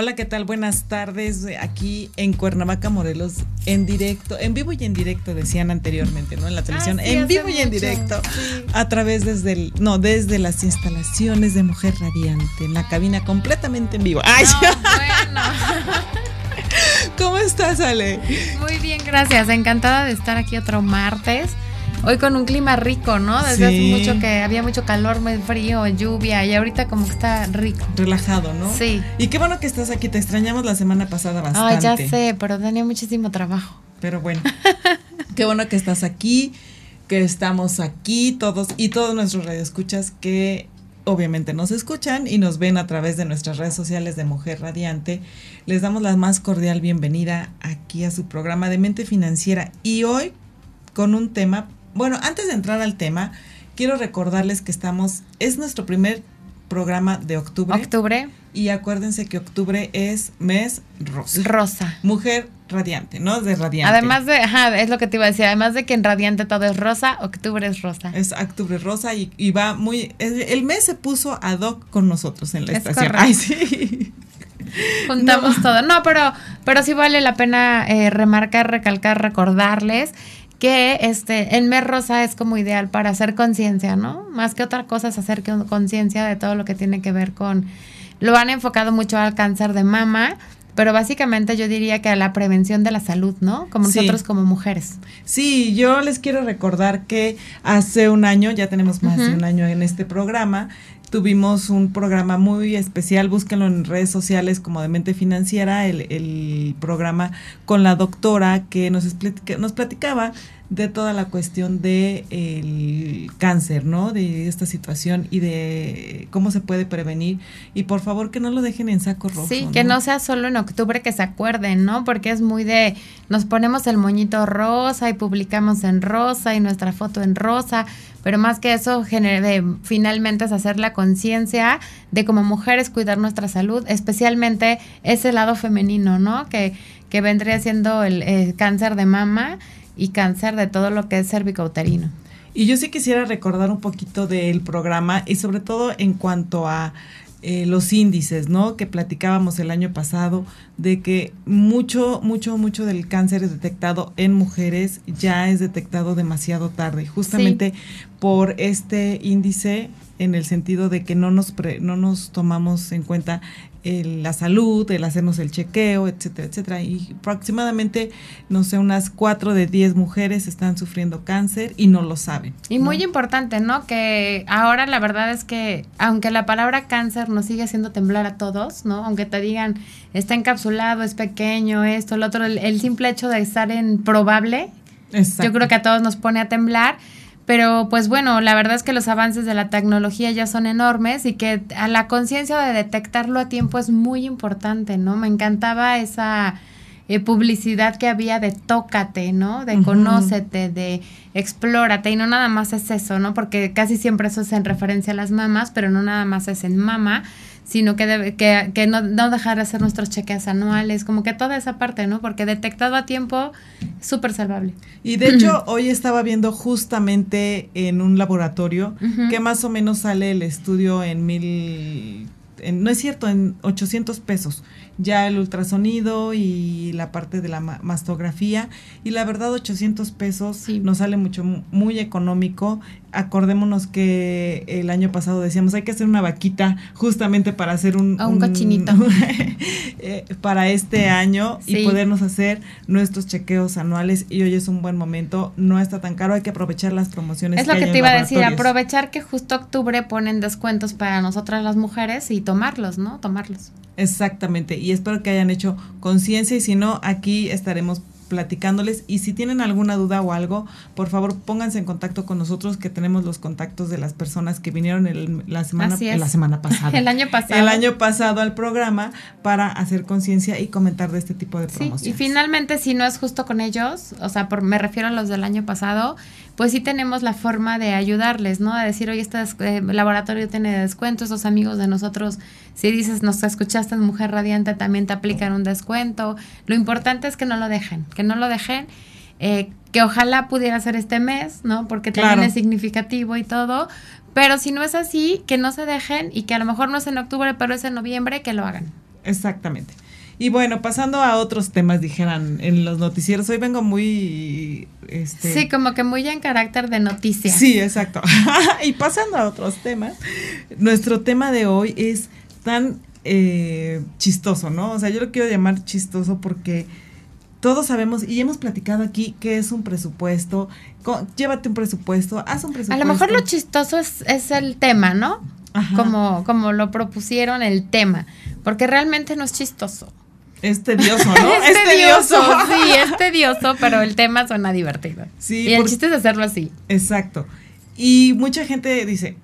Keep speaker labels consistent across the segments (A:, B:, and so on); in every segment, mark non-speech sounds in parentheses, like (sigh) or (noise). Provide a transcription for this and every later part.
A: Hola, ¿qué tal? Buenas tardes. Aquí en Cuernavaca, Morelos, en directo, en vivo y en directo, decían anteriormente, ¿no? En la televisión,
B: Ah, sí,
A: en vivo y en directo,
B: sí.
A: a través desde el, no, desde las instalaciones de Mujer Radiante, en la cabina completamente en vivo. ¡Ay!
B: No, (laughs) bueno.
A: ¿Cómo estás, Ale?
B: Muy bien, gracias. Encantada de estar aquí otro martes. Hoy con un clima rico, ¿no? Desde
A: Sí.
B: hace mucho que había mucho calor, muy frío, lluvia y ahorita como que está rico.
A: Relajado, ¿no?
B: Sí.
A: Y qué bueno que estás aquí, te extrañamos la semana pasada
B: Ay,
A: bastante.
B: ya sé, pero tenía muchísimo trabajo.
A: Pero bueno, (laughs) qué bueno que estás aquí, que estamos aquí todos y todos nuestros radioescuchas que obviamente nos escuchan y nos ven a través de nuestras redes sociales de Mujer Radiante. Les damos la más cordial bienvenida aquí a su programa de Mente Financiera y hoy con un tema, bueno, antes de entrar al tema, quiero recordarles que estamos, es nuestro primer programa de octubre
B: Octubre,
A: y acuérdense que octubre es mes rosa.
B: rosa.
A: Mujer radiante, ¿no? De radiante.
B: Además de, ajá, es lo que te iba a decir, además de que en Radiante todo es rosa, octubre es rosa.
A: Es octubre rosa y, y va muy... El, el mes se puso ad hoc con nosotros en la
B: Es
A: estación.
B: correcto.
A: Ay, sí. (laughs)
B: Juntamos
A: No.
B: todo. No, pero, pero sí vale la pena eh, remarcar, recalcar, recordarles que este el mes rosa es como ideal para hacer conciencia, ¿no? Más que otra cosa es hacer conciencia de todo lo que tiene que ver con lo han enfocado mucho al cáncer de mama, pero básicamente yo diría que a la prevención de la salud, ¿no? Como
A: Sí.
B: nosotros como mujeres.
A: Sí, yo les quiero recordar que hace un año, ya tenemos más de un año en este programa, tuvimos un programa muy especial, búsquenlo en redes sociales como de Mente Financiera, el, el programa con la doctora que nos, explica- nos platicaba de toda la cuestión de el cáncer, ¿no? De esta situación y de cómo se puede prevenir. Y por favor que no lo dejen en saco rojo.
B: Sí, que no sea solo en octubre que se acuerden, ¿no? Porque es muy de, nos ponemos el moñito rosa y publicamos en rosa y nuestra foto en rosa, pero más que eso, gener- de- finalmente es hacer la conciencia de como mujeres cuidar nuestra salud, especialmente ese lado femenino, ¿no? Que, que vendría siendo el, eh, cáncer de mama y cáncer de todo lo que es cervicouterino.
A: Y yo sí quisiera recordar un poquito del programa y sobre todo en cuanto a eh, los índices, ¿no? Que platicábamos el año pasado de que mucho, mucho, mucho del cáncer es detectado en mujeres ya es detectado demasiado tarde, justamente por este índice en el sentido de que no nos pre- no nos tomamos en cuenta el- la salud, el hacernos el chequeo, etcétera, etcétera. Y aproximadamente, no sé, unas 4 de 10 mujeres están sufriendo cáncer y no lo saben.
B: Y
A: ¿no?
B: muy importante, ¿no? Que ahora la verdad es que, aunque la palabra cáncer nos sigue haciendo temblar a todos, ¿no? Aunque te digan, está encapsulado, es pequeño, esto, lo otro, el, el simple hecho de estar en probable,
A: Exacto.
B: yo creo que a todos nos pone a temblar. Pero pues bueno, la verdad es que los avances de la tecnología ya son enormes y que a la conciencia de detectarlo a tiempo es muy importante, ¿no? Me encantaba esa eh, publicidad que había de tócate, ¿no? De conócete, de explórate y no nada más es eso, ¿no? Porque casi siempre eso es en referencia a las mamás, pero no nada más es en mama, sino que, debe, que, que no, no dejar de hacer nuestros chequeos anuales, como que toda esa parte, ¿no? Porque detectado a tiempo, súper salvable.
A: Y de hecho, (clears throat) hoy estaba viendo justamente en un laboratorio que más o menos sale el estudio en mil, en- no es cierto, en 800 pesos. Ya el ultrasonido y la parte de la ma- mastografía. Y la verdad, 800 pesos
B: Sí.
A: nos sale mucho, muy económico. Acordémonos que el año pasado decíamos, hay que hacer una vaquita justamente para hacer un...
B: Un cochinito. (laughs)
A: eh, para este año
B: Sí.
A: y podernos hacer nuestros chequeos anuales y hoy es un buen momento, no está tan caro, hay que aprovechar las promociones.
B: Es lo que te iba a decir, aprovechar que justo octubre ponen descuentos para nosotras las mujeres y tomarlos, ¿no? Tomarlos.
A: Exactamente, y espero que hayan hecho conciencia y si no, aquí estaremos platicándoles y si tienen alguna duda o algo, por favor pónganse en contacto con nosotros que tenemos los contactos de las personas que vinieron el, la semana la semana (laughs) pasada.
B: el año pasado.
A: El año pasado al programa para hacer conciencia y comentar de este tipo de promociones.
B: Sí, y finalmente si no es justo con ellos, o sea, por, me refiero a los del año pasado, pues sí tenemos la forma de ayudarles, ¿no? A decir, oye, este eh, laboratorio tiene descuento, esos amigos de nosotros, si dices, nos escuchaste en Mujer Radiante, también te aplican un descuento. Lo importante es que no lo dejen, que no lo dejen. Eh, que ojalá pudiera ser este mes, ¿no? Porque también es significativo y todo. Pero si no es así, que no se dejen y que a lo mejor no es en octubre, pero es en noviembre, que lo hagan.
A: Exactamente. Y bueno, pasando a otros temas, dijeran en los noticieros, hoy vengo muy... Este...
B: Sí, como que muy en carácter de noticias.
A: Sí, exacto. (laughs) y pasando a otros temas, nuestro tema de hoy es tan eh, chistoso, ¿no? O sea, yo lo quiero llamar chistoso porque todos sabemos y hemos platicado aquí que es un presupuesto, llévate un presupuesto, haz un presupuesto.
B: A lo mejor lo chistoso es, es el tema, ¿no? Como, como lo propusieron el tema, porque realmente no es chistoso.
A: Es tedioso, ¿no? (laughs)
B: es, tedioso. sí, (laughs) es tedioso, pero el tema suena divertido. Sí. Y el chiste es hacerlo así.
A: Exacto. Y mucha gente dice,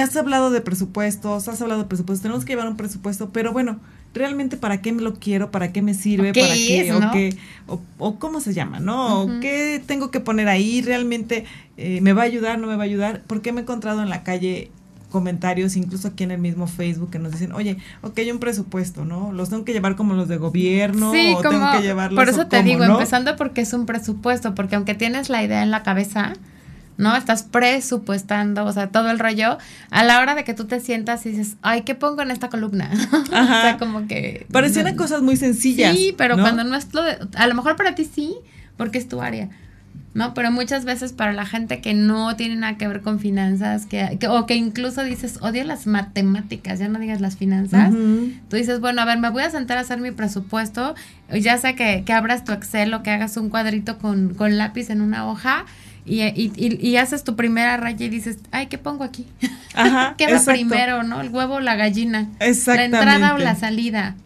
A: has hablado de presupuestos, has hablado de presupuestos, tenemos que llevar un presupuesto, pero bueno, realmente para qué me lo quiero, para qué me sirve, para qué, o, qué o, cómo se llama, ¿no? Qué tengo que poner ahí, realmente eh, me va a ayudar, no me va a ayudar, porque me he encontrado en la calle comentarios, incluso aquí en el mismo Facebook, que nos dicen, oye, ok, hay un presupuesto, ¿no? ¿Los tengo que llevar como los de gobierno?
B: Sí, o tengo que llevarlos por eso te digo, empezando porque es un presupuesto, porque aunque tienes la idea en la cabeza, ¿no? Estás presupuestando, o sea, todo el rollo, a la hora de que tú te sientas y dices, ay, ¿qué pongo en esta columna? Ajá. (laughs) o sea, como que...
A: Parecían cosas muy sencillas.
B: Sí, pero cuando no es lo de, a lo mejor para ti sí, porque es tu área ¿no? Pero muchas veces para la gente que no tiene nada que ver con finanzas, que, o que incluso dices, odio las matemáticas, ya no digas las finanzas, tú dices, bueno, a ver, me voy a sentar a hacer mi presupuesto, ya sea que, que abras tu Excel o que hagas un cuadrito con, con lápiz en una hoja. Y, y, y, haces tu primera raya y dices, ay, ¿qué pongo aquí? Ajá, (laughs) ¿Qué va primero, no? ¿El huevo o la gallina? Exactamente. ¿La entrada o la salida?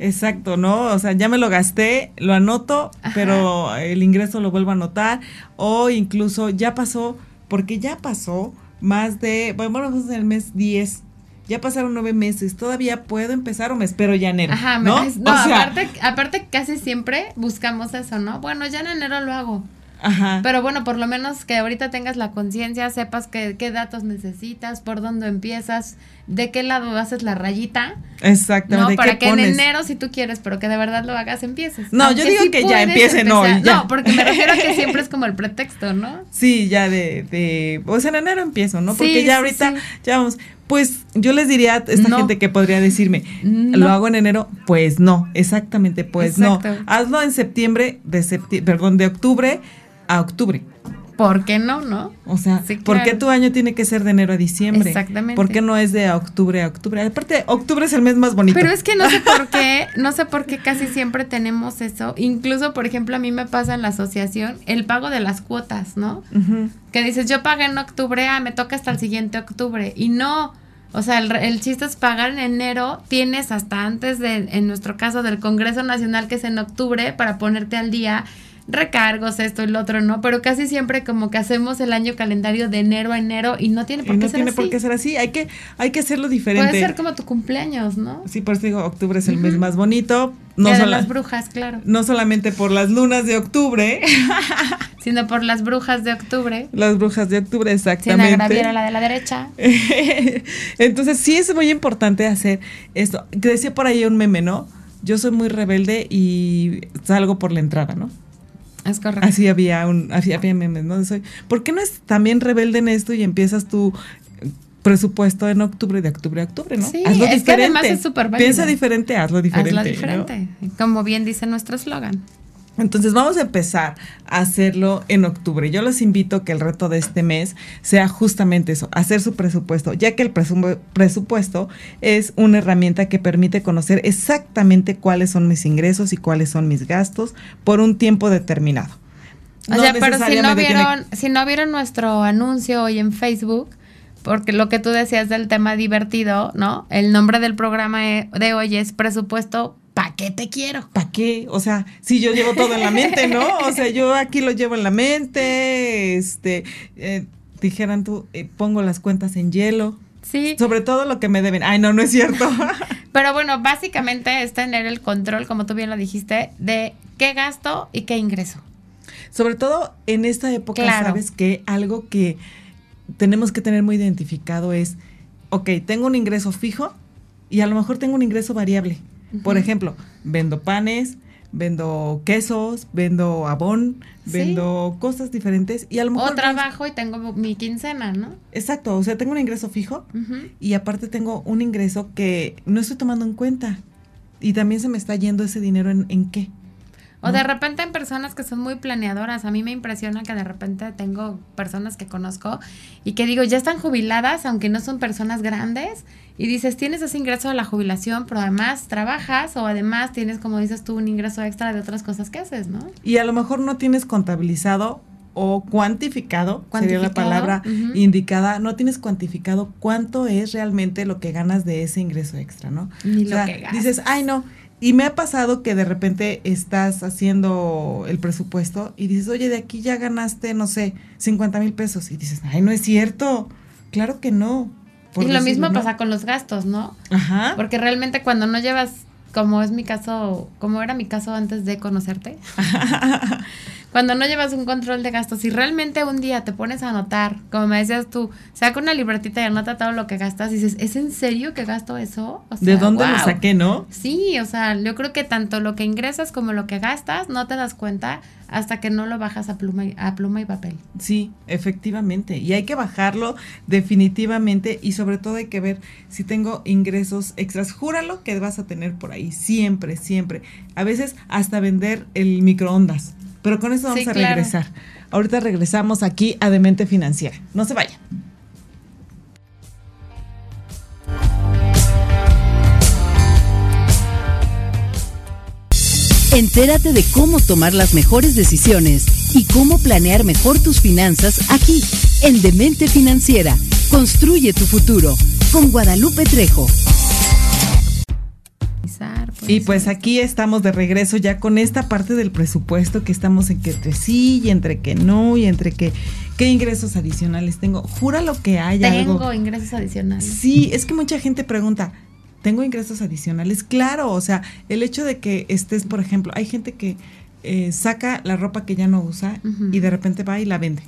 A: Exacto, ¿no? O sea, ya me lo gasté, lo anoto, pero el ingreso lo vuelvo a anotar. O incluso ya pasó, porque ya pasó más de, bueno, vamos en el mes 10. Ya pasaron nueve meses, todavía puedo empezar o me espero ya enero. Ajá, ¿no?
B: no, aparte, aparte casi siempre buscamos eso, ¿no? Bueno, ya en enero lo hago. Ajá. Pero bueno, por lo menos que ahorita tengas la conciencia, sepas que, qué datos necesitas, por dónde empiezas, de qué lado haces la rayita.
A: Exacto.
B: No, para que en enero, si tú quieres, pero que de verdad lo hagas, empieces.
A: No, yo digo que ya empiecen hoy.
B: No, porque me refiero a que siempre es como el pretexto, ¿no? (laughs)
A: Sí, ya de, de pues en enero empiezo, ¿no? Porque ya ahorita, ya vamos. Pues yo les diría a esta gente que podría decirme, ¿lo hago en enero? Pues no, exactamente, pues no. Hazlo en septiembre, de septiembre, perdón, de octubre a octubre.
B: ¿Por qué no, no?
A: O sea, ¿por qué tu año tiene que ser de enero a diciembre? Exactamente. ¿Por qué no es de octubre a octubre? Aparte, octubre es el mes más bonito.
B: Pero es que no sé por qué, (laughs) no sé por qué casi siempre tenemos eso. Incluso, por ejemplo, a mí me pasa en la asociación el pago de las cuotas, ¿no? Que dices, yo pagué en octubre, ah, me toca hasta el siguiente octubre. Y no, o sea, el, el, chiste es pagar en enero, tienes hasta antes de, en nuestro caso, del Congreso Nacional, que es en octubre, para ponerte al día recargos, esto y lo otro, ¿no? Pero casi siempre como que hacemos el año calendario de enero a enero y no tiene por qué ser así. No tiene
A: por qué ser así, hay que, hay que hacerlo diferente.
B: Puede ser como tu cumpleaños, ¿no?
A: Sí, por eso digo, octubre es el mes más bonito.
B: No de las brujas, claro.
A: No solamente por las lunas de octubre. (laughs)
B: sino por las brujas de octubre.
A: Las brujas de octubre, exactamente. Sin
B: agraviar a la de la derecha. (laughs)
A: Entonces sí es muy importante hacer esto. Decía por ahí un meme, ¿no? Yo soy muy rebelde y salgo por la entrada, ¿no?
B: Es correcto.
A: Así había un, así había memes, ¿no? Soy, ¿Por qué no es también rebelde en esto y empiezas tu presupuesto en octubre, de octubre a octubre, ¿no?
B: Sí, hazlo es diferente. que además es súper
A: Piensa diferente, hazlo diferente.
B: Hazlo diferente, como bien dice nuestro eslogan.
A: Entonces vamos a empezar a hacerlo en octubre. Yo los invito a que el reto de este mes sea justamente eso, hacer su presupuesto, ya que el presupuesto es una herramienta que permite conocer exactamente cuáles son mis ingresos y cuáles son mis gastos por un tiempo determinado.
B: O sea, pero si no vieron, si no vieron nuestro anuncio hoy en Facebook, porque lo que tú decías del tema divertido, ¿no? El nombre del programa de hoy es presupuesto ¿para qué te quiero?
A: ¿Para qué? O sea, si yo llevo todo en la mente, ¿no? O sea, yo aquí lo llevo en la mente, este, eh, dijeran tú, eh, pongo las cuentas en hielo.
B: Sí.
A: Sobre todo lo que me deben. Ay, no, no es cierto. (laughs)
B: Pero bueno, básicamente es tener el control, como tú bien lo dijiste, de qué gasto y qué ingreso.
A: Sobre todo en esta época, sabes que algo que tenemos que tener muy identificado es, ok, tengo un ingreso fijo y a lo mejor tengo un ingreso variable. Por ejemplo, vendo panes, vendo quesos, vendo abón, vendo cosas diferentes y a lo mejor...
B: O trabajo y tengo mi quincena, ¿no?
A: Exacto, o sea, tengo un ingreso fijo y aparte tengo un ingreso que no estoy tomando en cuenta y también se me está yendo ese dinero en, en qué.
B: O de repente en personas que son muy planeadoras. A mí me impresiona que de repente tengo personas que conozco y que digo, ya están jubiladas, aunque no son personas grandes. Y dices, tienes ese ingreso de la jubilación, pero además trabajas o además tienes, como dices tú, un ingreso extra de otras cosas que haces, ¿no?
A: Y a lo mejor no tienes contabilizado o cuantificado, sería la palabra indicada, no tienes cuantificado cuánto es realmente lo que ganas de ese ingreso extra, ¿no?
B: Ni lo que ganas.
A: Dices, ay no, y me ha pasado que de repente estás haciendo el presupuesto y dices, oye, de aquí ya ganaste, no sé, 50 mil pesos. Y dices, ay, no es cierto. Claro que no.
B: y lo mismo pasa con los gastos, ¿no?
A: Ajá.
B: Porque realmente cuando no llevas, como es mi caso, como era mi caso antes de conocerte, (laughs) cuando no llevas un control de gastos, si realmente un día te pones a anotar, como me decías tú, saca una libretita y anota todo lo que gastas, y dices, ¿es en serio que gasto eso?
A: ¿De dónde lo saqué, no?
B: Sí, o sea, yo creo que tanto lo que ingresas como lo que gastas no te das cuenta hasta que no lo bajas a pluma y, a pluma y papel.
A: Sí, efectivamente. Y hay que bajarlo definitivamente y sobre todo hay que ver si tengo ingresos extras. Júralo que vas a tener por ahí, siempre, siempre. A veces hasta vender el microondas pero con eso vamos a regresar. Ahorita regresamos aquí a Demente Financiera. No se vayan.
C: Entérate de cómo tomar las mejores decisiones y cómo planear mejor tus finanzas aquí, en Demente Financiera. Construye tu futuro con Guadalupe Trejo.
A: Y pues aquí estamos de regreso ya con esta parte del presupuesto que estamos en que entre sí y entre que no y entre que qué ingresos adicionales tengo. Jura lo que haya.
B: Tengo ingresos adicionales.
A: Sí, es que mucha gente pregunta, ¿tengo ingresos adicionales? Claro, o sea, el hecho de que estés, por ejemplo, hay gente que eh, saca la ropa que ya no usa y de repente va y la vende.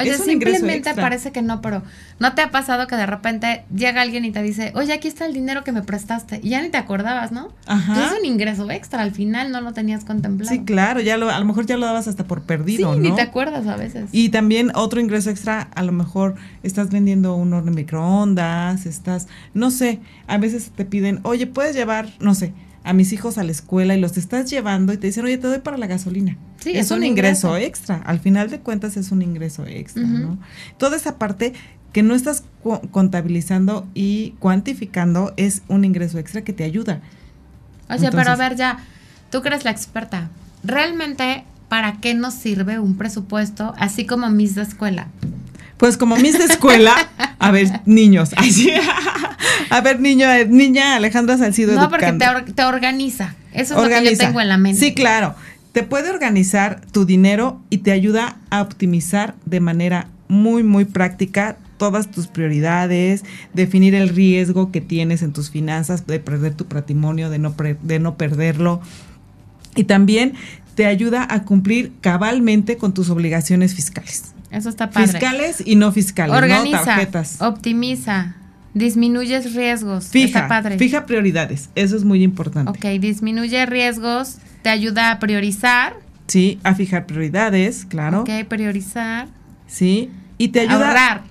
B: Oye, simplemente parece que no, pero ¿no te ha pasado que de repente llega alguien y te dice, oye, aquí está el dinero que me prestaste? Y ya ni te acordabas, ¿no? Ajá. es un ingreso extra, al final no lo tenías contemplado.
A: Sí, claro, ya lo, a lo mejor ya lo dabas hasta por perdido, sí,
B: ni te acuerdas a veces.
A: Y también otro ingreso extra, a lo mejor estás vendiendo un horno de microondas, estás, no sé, a veces te piden, oye, puedes llevar, no sé, a mis hijos a la escuela y los estás llevando y te dicen, oye, te doy para la gasolina. Sí, es, un, ingreso, extra. Al final de cuentas es un ingreso extra, ¿no? Toda esa parte que no estás contabilizando y cuantificando es un ingreso extra que te ayuda.
B: O sea, pero a ver, ya, tú que eres la experta, ¿realmente para qué nos sirve un presupuesto así como mis de escuela?
A: Pues como mis de escuela, (laughs) a ver, niños, a ver, niño, eh, niña Alejandra Salcido.
B: No, porque te, organiza. Eso es lo que yo tengo en la mente.
A: Sí, claro. Te puede organizar tu dinero y te ayuda a optimizar de manera muy, muy práctica todas tus prioridades, definir el riesgo que tienes en tus finanzas, de perder tu patrimonio, de no, de no perderlo. Y también te ayuda a cumplir cabalmente con tus obligaciones fiscales.
B: Eso está padre.
A: Fiscales y no fiscales,
B: Organiza,
A: ¿no? Tarjetas.
B: Optimiza, disminuyes riesgos.
A: Fija,
B: está padre.
A: fija prioridades, eso es muy importante.
B: Ok, disminuye riesgos, te ayuda a priorizar.
A: Sí, a fijar prioridades, claro.
B: Ok, priorizar.
A: Sí, y te ayuda...
B: Ahorrar.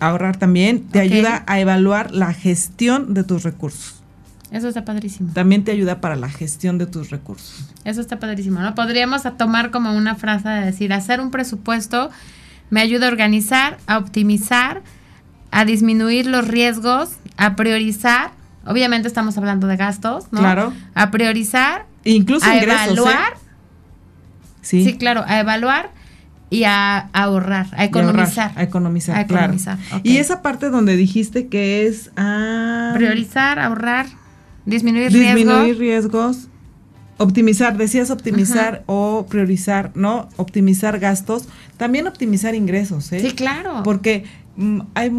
A: A ahorrar también, te ayuda a evaluar la gestión de tus recursos.
B: Eso está padrísimo.
A: También te ayuda para la gestión de tus recursos.
B: Eso está padrísimo, ¿no? Podríamos tomar como una frase de decir, hacer un presupuesto me ayuda a organizar, a optimizar, a disminuir los riesgos, a priorizar. Obviamente estamos hablando de gastos, ¿no?
A: Claro.
B: A priorizar.
A: Incluso
B: a
A: ingresos. ¿eh?
B: Evaluar.
A: Sí.
B: Sí, claro, a evaluar y a, ahorrar, a economizar.
A: a economizar, a economizar. Y esa parte donde dijiste que es a...
B: Priorizar, ahorrar, disminuir,
A: disminuir riesgos. Optimizar, decías optimizar o priorizar, ¿no? Optimizar gastos, también optimizar ingresos, ¿eh?
B: Sí, claro.
A: Porque hay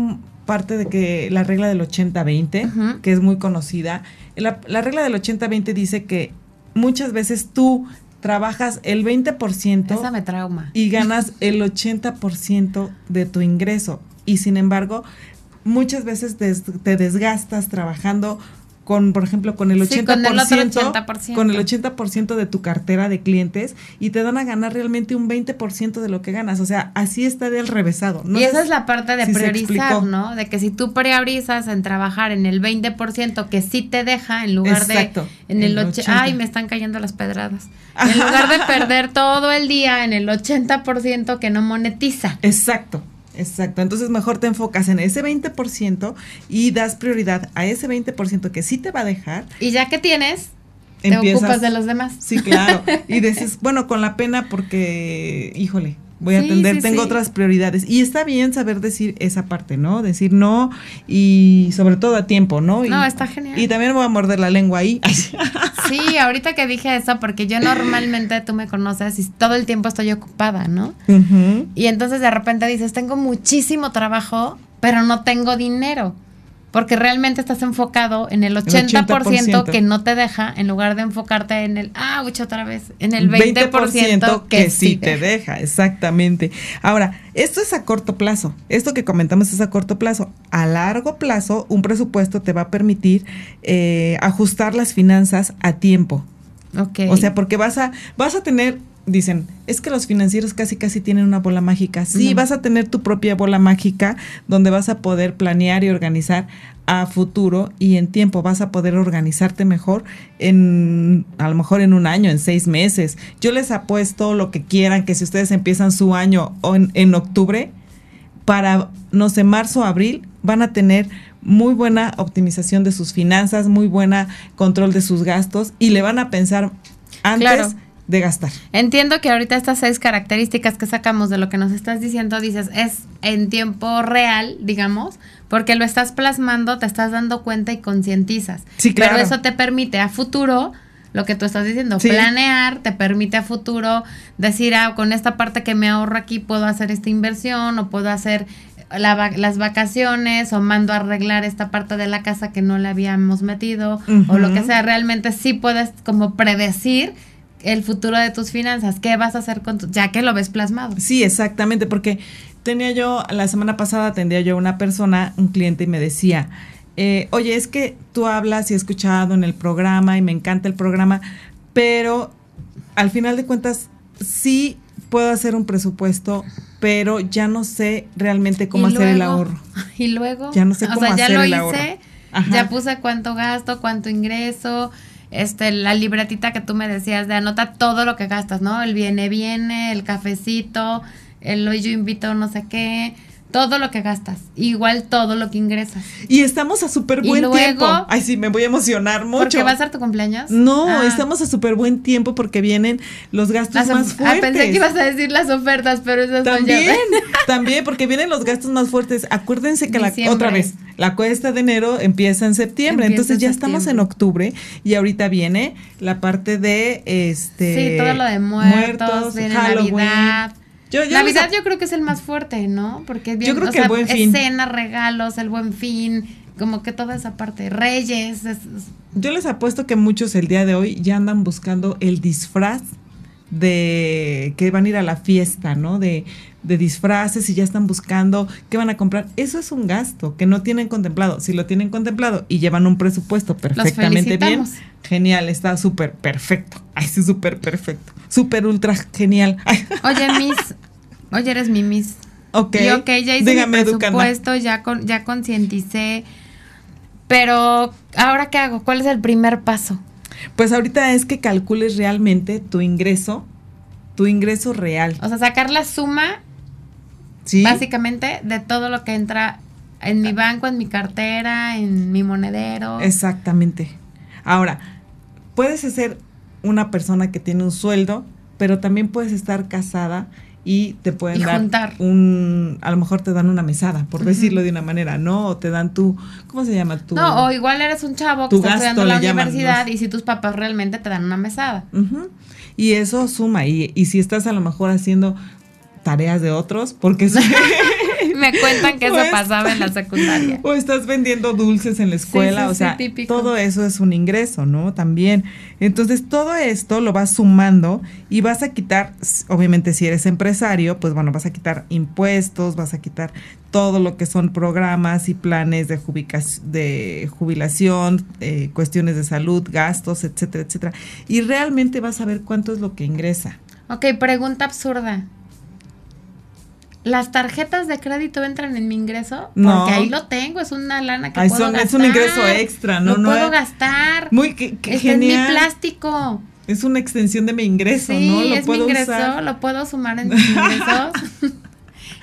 A: parte de que la regla del 80-20, que es muy conocida, la, la regla del 80-20 dice que muchas veces tú trabajas el 20%
B: Esa me trauma.
A: y ganas el 80% de tu ingreso. Y sin embargo, muchas veces des- te desgastas trabajando con, por ejemplo, con el 80%,
B: Sí, con el otro 80%.
A: con el 80% de tu cartera de clientes y te dan a ganar realmente un 20% de lo que ganas. O sea, así está del revesado. No
B: y esa es la parte de
A: si
B: priorizar. ¿no? De que si tú priorizas en trabajar en el 20% que sí te deja, en lugar
A: Exacto,
B: de en el
A: en el
B: 80,
A: 80.
B: ay, me están cayendo las pedradas. En lugar de (laughs) perder todo el día en el 80% que no monetiza.
A: Exacto, exacto. Entonces mejor te enfocas en ese 20% y das prioridad a ese 20% que sí te va a dejar.
B: Y ya que tienes, te
A: Empiezas-
B: ocupas de los demás.
A: Sí, claro. Y (laughs) dices, bueno, con la pena porque, híjole, voy a atender,
B: sí,
A: tengo
B: sí.
A: otras prioridades. Y está bien saber decir esa parte, ¿no? Decir no y sobre todo a tiempo, ¿no? Y,
B: No, está genial.
A: Y también voy a morder la lengua ahí. (laughs)
B: Sí, ahorita que dije eso, porque yo normalmente tú me conoces y todo el tiempo estoy ocupada, ¿no? Y entonces de repente dices, tengo muchísimo trabajo, pero no tengo dinero. Porque realmente estás enfocado en el 80%,
A: 80%.
B: que no te deja, en lugar de enfocarte en el, ah, uch, otra vez, en el 20%, que, sí
A: te deja, exactamente. Ahora, esto es a corto plazo. Esto que comentamos es a corto plazo. A largo plazo, un presupuesto te va a permitir eh, ajustar las finanzas a tiempo.
B: Ok.
A: O sea, porque vas a, vas a tener, dicen, es que los financieros casi casi tienen una bola mágica. Sí,
B: No.
A: vas a tener tu propia bola mágica donde vas a poder planear y organizar a futuro y en tiempo vas a poder organizarte mejor en a lo mejor en un año, en seis meses. Yo les apuesto lo que quieran, que si ustedes empiezan su año en, en octubre, para, no sé, marzo, abril, van a tener muy buena optimización de sus finanzas, muy buena control de sus gastos y le van a pensar antes
B: Claro.
A: De gastar.
B: Entiendo que ahorita estas seis características que sacamos de lo que nos estás diciendo, dices, es en tiempo real, digamos, porque lo estás plasmando, te estás dando cuenta y concientizas.
A: Sí, claro.
B: Pero eso te permite a futuro, lo que tú estás diciendo,
A: Sí.
B: planear, te permite a futuro decir, ah, con esta parte que me ahorro aquí puedo hacer esta inversión o puedo hacer la las vacaciones o mando a arreglar esta parte de la casa que no le habíamos metido o lo que sea, realmente sí puedes como predecir el futuro de tus finanzas, qué vas a hacer con tu, ya que lo ves plasmado.
A: Sí, exactamente, porque tenía yo, la semana pasada atendía yo a una persona, un cliente, y me decía, eh, oye, es que tú hablas y he escuchado en el programa y me encanta el programa, pero al final de cuentas sí puedo hacer un presupuesto, pero ya no sé realmente cómo hacer el ahorro. (laughs)
B: Y luego,
A: Ya no sé
B: o
A: cómo
B: sea, ya
A: hacer
B: lo
A: el
B: hice,
A: ahorro. Ajá.
B: ya puse cuánto gasto, cuánto ingreso, este, la libretita que tú me decías de anota todo lo que gastas, ¿no? El viene, viene, el cafecito, el hoy yo invito no sé qué, todo lo que gastas, igual todo lo que ingresas.
A: Y estamos a súper buen
B: luego-
A: tiempo. Ay, sí, me voy a emocionar mucho.
B: ¿Porque va a ser tu cumpleaños?
A: No,
B: Ah.
A: estamos a súper buen tiempo porque vienen los gastos
B: Las of-
A: más
B: ah,
A: fuertes.
B: pensé que ibas a decir las ofertas, pero esas son ya-
A: También, (laughs) también, porque vienen los gastos más fuertes. Acuérdense que la, otra vez, la cuesta de enero empieza en septiembre.
B: Empieza
A: entonces
B: en
A: ya estamos en octubre y ahorita viene la parte de este
B: Sí, todo lo de muertos, viene Navidad.
A: Yo, yo
B: Navidad yo creo que es el más fuerte, ¿no? Porque es bien,
A: Yo creo
B: o
A: que el
B: sea,
A: Buen
B: es
A: Fin.
B: cena, regalos, el buen fin, como que toda esa parte. Reyes, es- es-
A: yo les apuesto que muchos el día de hoy ya andan buscando el disfraz de que van a ir a la fiesta, ¿no? De, de disfraces y ya están buscando qué van a comprar. Eso es un gasto que no tienen contemplado. Si lo tienen contemplado y llevan un presupuesto perfectamente bien, genial, está súper perfecto. Ay, sí, súper perfecto. Súper ultra genial. Ay,
B: Oye, (laughs) Miss, oye, eres mi Miss.
A: ok.
B: Y ok, ya hice
A: Dígame,
B: mi presupuesto, ya, con, ya concienticé. Pero, ¿ahora qué hago? ¿Cuál es el primer paso?
A: Pues ahorita es que calcules realmente tu ingreso, tu ingreso real.
B: O sea, sacar la suma,
A: ¿Sí?
B: básicamente, de todo lo que entra en mi banco, en mi cartera, en mi monedero.
A: Exactamente. Ahora, puedes ser una persona que tiene un sueldo, pero también puedes estar casada y te pueden
B: Y
A: dar
B: juntar.
A: un, a lo mejor te dan una mesada, por decirlo de una manera, ¿no? O te dan tu, ¿cómo se llama? Tu,
B: No, o igual eres un chavo que está estudiando en la universidad y si tus papás realmente te dan una mesada.
A: Y eso suma. Y, y si estás a lo mejor haciendo tareas de otros, porque (laughs)
B: Me cuentan que (laughs) eso
A: Pues-
B: pasaba en la secundaria. (laughs)
A: o estás vendiendo dulces en la escuela,
B: sí,
A: o sea, todo eso es un ingreso, ¿no? También. Entonces, todo esto lo vas sumando y vas a quitar, obviamente si eres empresario, pues bueno, vas a quitar impuestos, vas a quitar todo lo que son programas y planes de, de jubilación, eh, cuestiones de salud, gastos, etcétera, etcétera. Y realmente vas a ver cuánto es lo que ingresa.
B: Ok, pregunta absurda. ¿Las tarjetas de crédito entran en mi ingreso?
A: No.
B: Porque ahí lo tengo, es una lana que
A: Ay,
B: puedo
A: son-
B: gastar.
A: es un ingreso extra, ¿no?
B: Lo
A: No
B: puedo
A: es-
B: gastar.
A: Muy que, que
B: Está en mi
A: genial.
B: plástico.
A: Es una extensión de mi ingreso,
B: Sí,
A: ¿no? Lo
B: es mi
A: puedo
B: ingreso,
A: usar.
B: lo puedo sumar en (laughs) mis ingresos. (laughs)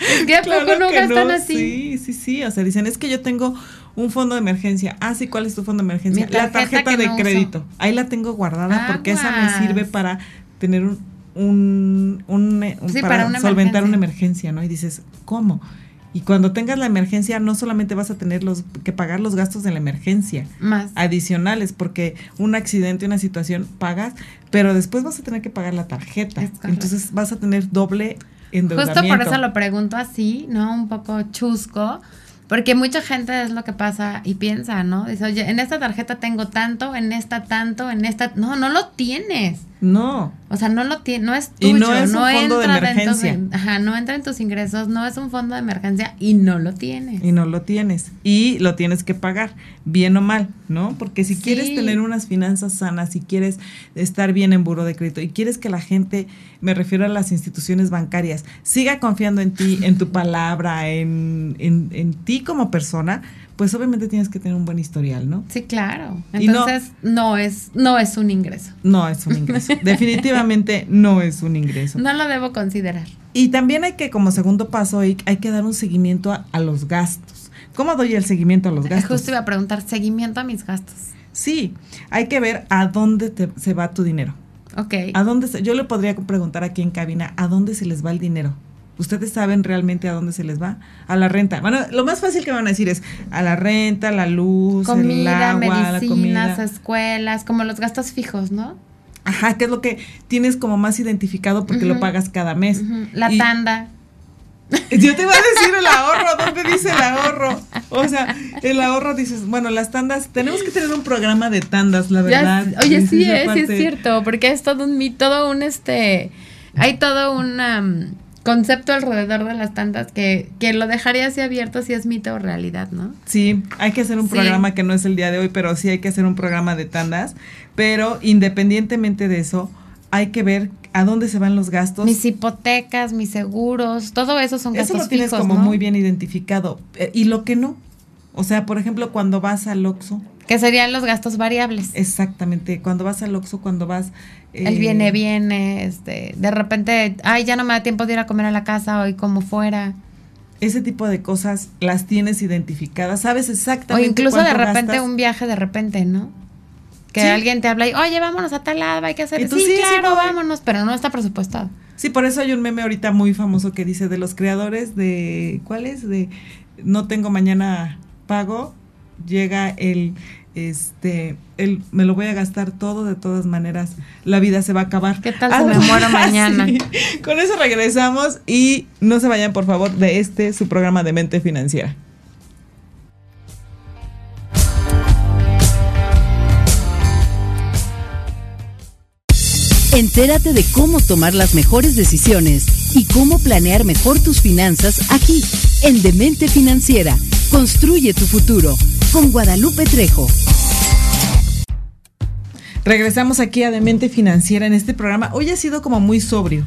B: es que a
A: Claro
B: poco no gastan
A: no,
B: así.
A: Sí, sí, sí. O sea, dicen, es que yo tengo un fondo de emergencia. Ah, sí, ¿cuál es tu fondo de emergencia?
B: Mi
A: la
B: tarjeta
A: de
B: no uso.
A: crédito. Ahí la tengo guardada porque esa me sirve para tener un, un, un- un-
B: Sí,
A: para,
B: para una
A: solventar
B: emergencia.
A: una emergencia, ¿no? Y dices, ¿cómo? Y cuando tengas la emergencia, no solamente vas a tener los que pagar los gastos de la emergencia
B: Más.
A: adicionales, porque un accidente, una situación pagas, pero después vas a tener que pagar la tarjeta. Entonces vas a tener doble endeudamiento.
B: Justo por eso lo pregunto así, ¿no? Un poco chusco. Porque mucha gente es lo que pasa y piensa, ¿no? Dice, oye, en esta tarjeta tengo tanto, en esta tanto, en esta... No, no lo tienes.
A: No,
B: O sea, no lo tiene, no es
A: Y
B: tuyo,
A: no es un fondo de
B: entra
A: emergencia.
B: ajá, no entra en tus ingresos, no es un fondo de emergencia y no lo tienes.
A: y no lo tienes. Y lo tienes que pagar, bien o mal, ¿no? Porque si
B: Sí.
A: quieres tener unas finanzas sanas, si quieres estar bien en buro de crédito y quieres que la gente, me refiero a las instituciones bancarias, siga confiando en ti, en tu palabra, en, en, en ti como persona, pues obviamente tienes que tener un buen historial, ¿no?
B: Sí, claro.
A: No-
B: Entonces, no, es no es un ingreso.
A: No es un ingreso. (laughs) Definitivamente no es un ingreso.
B: No lo debo considerar.
A: Y también hay que, como segundo paso, hay, hay que dar un seguimiento a, a los gastos. ¿Cómo doy el seguimiento a los gastos?
B: Justo iba a preguntar seguimiento a mis gastos.
A: Sí, hay que ver a dónde te- se va tu dinero.
B: Ok.
A: ¿A dónde se- yo le podría preguntar aquí en cabina, ¿a dónde se les va el dinero? ¿Ustedes saben realmente a dónde se les va? A la renta. Bueno, lo más fácil que van a decir es a la renta, la luz, el
B: Comida,
A: agua, la
B: medicinas,
A: comida.
B: escuelas, como los gastos fijos, ¿no?
A: Ajá, que es lo que tienes como más identificado porque lo pagas cada mes.
B: La
A: Y-
B: tanda.
A: Yo te iba a decir el ahorro, ¿dónde dice el ahorro? O sea, el ahorro dices, bueno, las tandas, tenemos que tener un programa de tandas, la verdad.
B: oye, sí
A: la
B: es, sí es cierto, porque es todo un todo un este, hay todo un um, concepto alrededor de las tandas que, que lo dejaría así abierto si es mito o realidad, ¿no?
A: Sí, hay que hacer un
B: Sí.
A: programa que no es el día de hoy, pero sí hay que hacer un programa de tandas. Pero independientemente de eso, hay que ver a dónde se van los gastos.
B: Mis hipotecas, mis seguros, todo eso son
A: Eso
B: gastos
A: lo tienes
B: fijos,
A: como
B: ¿no?
A: muy bien identificado. Eh, y lo que no. O sea, por ejemplo, cuando vas al Oxxo,
B: Que serían los gastos variables.
A: exactamente, cuando vas al Oxxo, cuando vas...
B: El
A: eh,
B: viene, viene, este, de repente, ay, ya no me da tiempo de ir a comer a la casa hoy como fuera.
A: Ese tipo de cosas las tienes identificadas, sabes
B: O
A: exactamente
B: incluso de repente
A: gastas.
B: un viaje de repente, ¿no? Que
A: Sí.
B: alguien te habla y, oye, vámonos a tal lado, hay que hacer.
A: Tú,
B: sí, claro, vámonos, pero no está presupuestado.
A: Sí, por eso hay un meme ahorita muy famoso que dice de los creadores de ¿cuál es? De no tengo mañana pago, llega el este el me lo voy a gastar todo de todas maneras, la vida se va a acabar.
B: ¿Qué tal si me muero (laughs) mañana?
A: Sí. Con eso regresamos y no se vayan por favor de este su programa de mente financiera.
C: Entérate de cómo tomar las mejores decisiones y cómo planear mejor tus finanzas aquí, en Demente Financiera. Construye tu futuro con Guadalupe Trejo.
A: Regresamos aquí a Demente Financiera en este programa. Hoy ha sido como muy sobrio,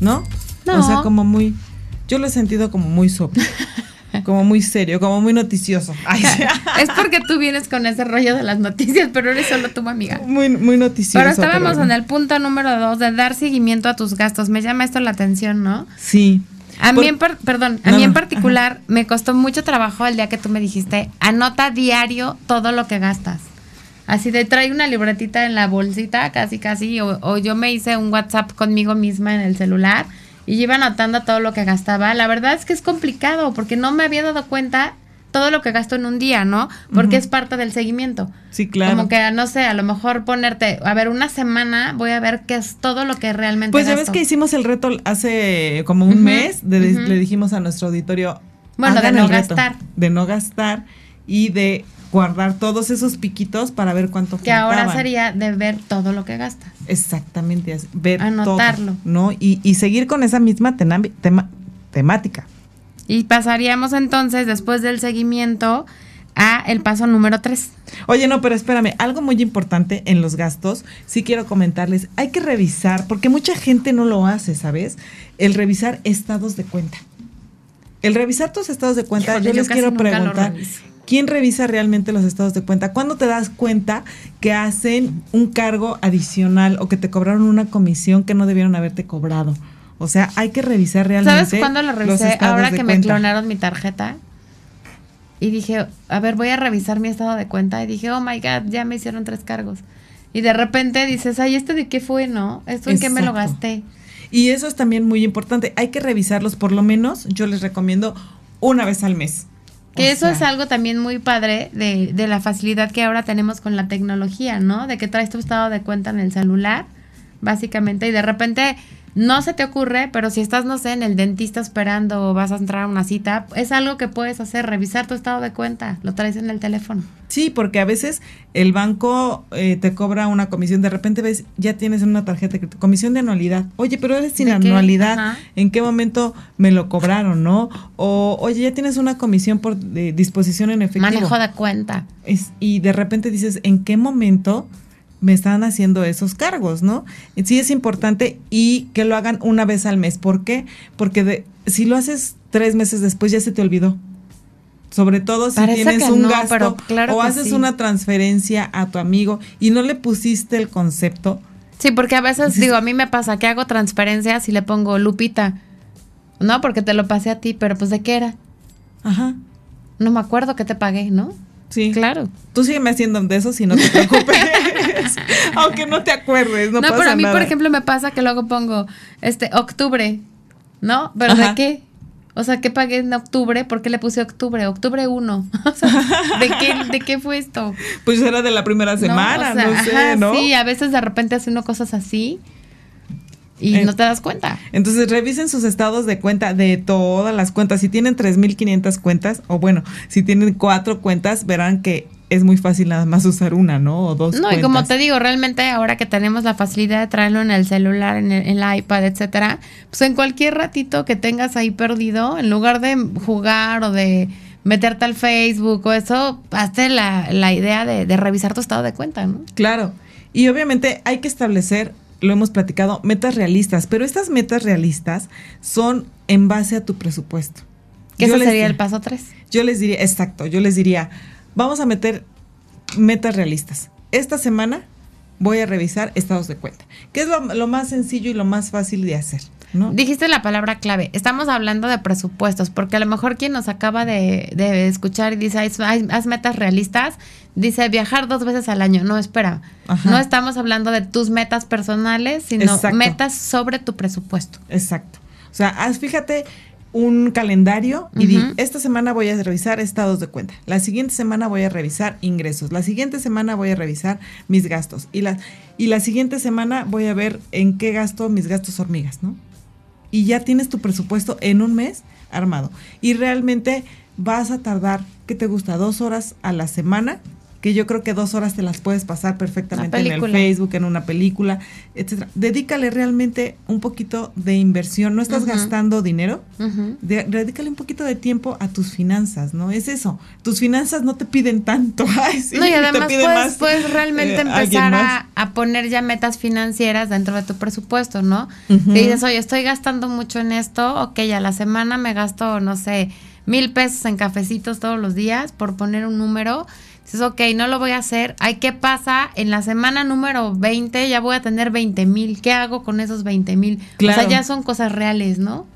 A: ¿no?
B: No.
A: O sea, como muy. Yo lo he sentido como muy sobrio. (laughs) como muy serio, como muy noticioso. Ay, (laughs)
B: es porque tú vienes con ese rollo de las noticias, pero eres solo tu amiga.
A: muy, muy noticioso.
B: Pero estábamos
A: pero-
B: en el punto número dos de dar seguimiento a tus gastos. Me llama esto la atención, ¿no?
A: Sí.
B: A
A: Por-
B: mí, en par- perdón, a
A: No,
B: mí en particular me costó mucho trabajo el día que tú me dijiste, anota diario todo lo que gastas. Así de trae una libretita en la bolsita, casi casi, o, o yo me hice un WhatsApp conmigo misma en el celular y iba anotando todo lo que gastaba. La verdad es que es complicado porque no me había dado cuenta todo lo que gasto en un día, ¿no? Porque es parte del seguimiento.
A: Sí, claro.
B: Como que, no sé, a lo mejor ponerte, a ver, una semana voy a ver qué es todo lo que realmente
A: Pues ya
B: gasto.
A: ves que hicimos el reto hace como un mes, de- le dijimos a nuestro auditorio,
B: Bueno, de no
A: reto,
B: gastar.
A: De no gastar y de guardar todos esos piquitos para ver cuánto
B: Que ahora sería de ver todo lo que gastas.
A: Exactamente, ver
B: Anotarlo.
A: todo, ¿no? Y, y seguir con esa misma tema- temática.
B: Y pasaríamos entonces, después del seguimiento, a el paso número 3.
A: Oye, no, pero espérame, algo muy importante en los gastos, sí quiero comentarles, hay que revisar, porque mucha gente no lo hace, ¿sabes? El revisar estados de cuenta. El revisar tus estados de cuenta,
B: Híjole,
A: yo les quiero preguntar. ¿quién revisa realmente los estados de cuenta? ¿Cuándo te das cuenta que hacen un cargo adicional o que te cobraron una comisión que no debieron haberte cobrado? O sea, hay que revisar realmente.
B: ¿Sabes cuándo lo revisé? Ahora que me
A: cuenta.
B: clonaron mi tarjeta. Y dije, a ver, voy a revisar mi estado de cuenta. Y dije, oh my God, ya me hicieron tres cargos. Y de repente dices, ay, ¿este de qué fue, no? ¿Esto en qué me lo gasté?
A: Y eso es también muy importante. Hay que revisarlos, por lo menos, yo les recomiendo una vez al mes.
B: Que
A: O
B: eso
A: sea,
B: es algo también muy padre de, de la facilidad que ahora tenemos con la tecnología, ¿no? De que traes tu estado de cuenta en el celular, básicamente, y de repente no se te ocurre, pero si estás, no sé, en el dentista esperando o vas a entrar a una cita, es algo que puedes hacer, revisar tu estado de cuenta, lo traes en el teléfono.
A: Sí, porque a veces el banco eh, te cobra una comisión. De repente ves, ya tienes en una tarjeta de crédito, comisión de anualidad. Oye, pero eres sin anualidad.
B: Ajá.
A: ¿En qué momento me lo cobraron, no? O, oye, ya tienes una comisión por de disposición en efectivo.
B: Manejo de cuenta.
A: Es- y de repente dices, ¿en qué momento me están haciendo esos cargos, no? Sí es importante y que lo hagan una vez al mes. ¿Por qué? Porque de- si lo haces tres meses después ya se te olvidó. Sobre todo si
B: Parece
A: tienes un
B: no,
A: gasto
B: claro
A: o haces
B: sí.
A: una transferencia a tu amigo y no le pusiste el concepto.
B: Sí, porque a veces, digo, a mí me pasa que hago transferencias y le pongo Lupita. No, porque te lo pasé a ti, pero pues ¿de qué era?
A: Ajá.
B: No me acuerdo que te pagué, ¿no?
A: Sí.
B: Claro.
A: Tú sígueme haciendo de eso si no te preocupes. (laughs) (laughs) Aunque no te acuerdes, no,
B: No,
A: pasa
B: pero a mí,
A: nada.
B: por ejemplo, me pasa que luego pongo este octubre, ¿no? ¿Pero
A: Ajá.
B: de qué? O sea, ¿qué pagué en octubre? ¿Por qué le puse octubre? Octubre 1. (laughs) O sea, ¿de qué, ¿de qué fue esto?
A: Pues era de la primera semana, no,
B: O sea,
A: sé,
B: ajá,
A: ¿no?
B: Sí, a veces de repente hace uno cosas así y
A: Eh,
B: no te das cuenta.
A: Entonces revisen sus estados de cuenta de todas las cuentas. Si tienen 3.500 cuentas, o bueno, si tienen cuatro cuentas, verán que es muy fácil nada más usar una, ¿no? O dos.
B: No, y como te digo, realmente ahora que tenemos la facilidad de traerlo en el celular, en el, en la iPad, etcétera, pues en cualquier ratito que tengas ahí perdido, en lugar de jugar o de meterte al Facebook o eso, hazte la, la idea de, de revisar tu estado de cuenta, ¿no?
A: Claro. Y obviamente hay que establecer, lo hemos platicado, metas realistas, pero estas metas realistas son en base a tu presupuesto.
B: Que ese sería
A: di-
B: el paso tres.
A: Yo les diría, exacto, yo les diría, vamos a meter metas realistas. Esta semana voy a revisar estados de cuenta, que es lo, lo más sencillo y lo más fácil de hacer, ¿no?
B: Dijiste la palabra clave. Estamos hablando de presupuestos, porque a lo mejor quien nos acaba de, de escuchar y dice, "Haz- metas realistas, dice viajar dos veces al año. No, espera.
A: Ajá.
B: No estamos hablando de tus metas personales, sino
A: Exacto.
B: metas sobre tu presupuesto.
A: Exacto. O sea, haz, fíjate un calendario y di,
B: Ujú.
A: esta semana voy a revisar estados de cuenta, la siguiente semana voy a revisar ingresos, la siguiente semana voy a revisar mis gastos y la, y la siguiente semana voy a ver en qué gasto mis gastos hormigas, ¿no? Y ya tienes tu presupuesto en un mes armado. Y realmente vas a tardar, ¿qué te gusta? Dos horas a la semana, que yo creo que dos horas te las puedes pasar perfectamente en el. Facebook, en una película, etcétera. Dedícale realmente un poquito de inversión. No estás gastando dinero, de- dedícale un poquito de tiempo a tus finanzas, ¿no? Es eso. Tus finanzas no te piden tanto. (laughs) Ay, sí,
B: no, y
A: te
B: además puedes,
A: más,
B: puedes realmente
A: eh,
B: empezar a, a poner ya metas financieras dentro de tu presupuesto, ¿no? Si dices, oye, estoy gastando mucho en esto, ok, a la semana me gasto, no sé, mil pesos en cafecitos todos los días, por poner un número. Dices, ok, no lo voy a hacer. Ay, ¿qué pasa? En la semana número 20 ya voy a tener 20 mil. ¿Qué hago con esos 20 mil? O
A: Claro.
B: sea, ya son cosas reales, ¿no?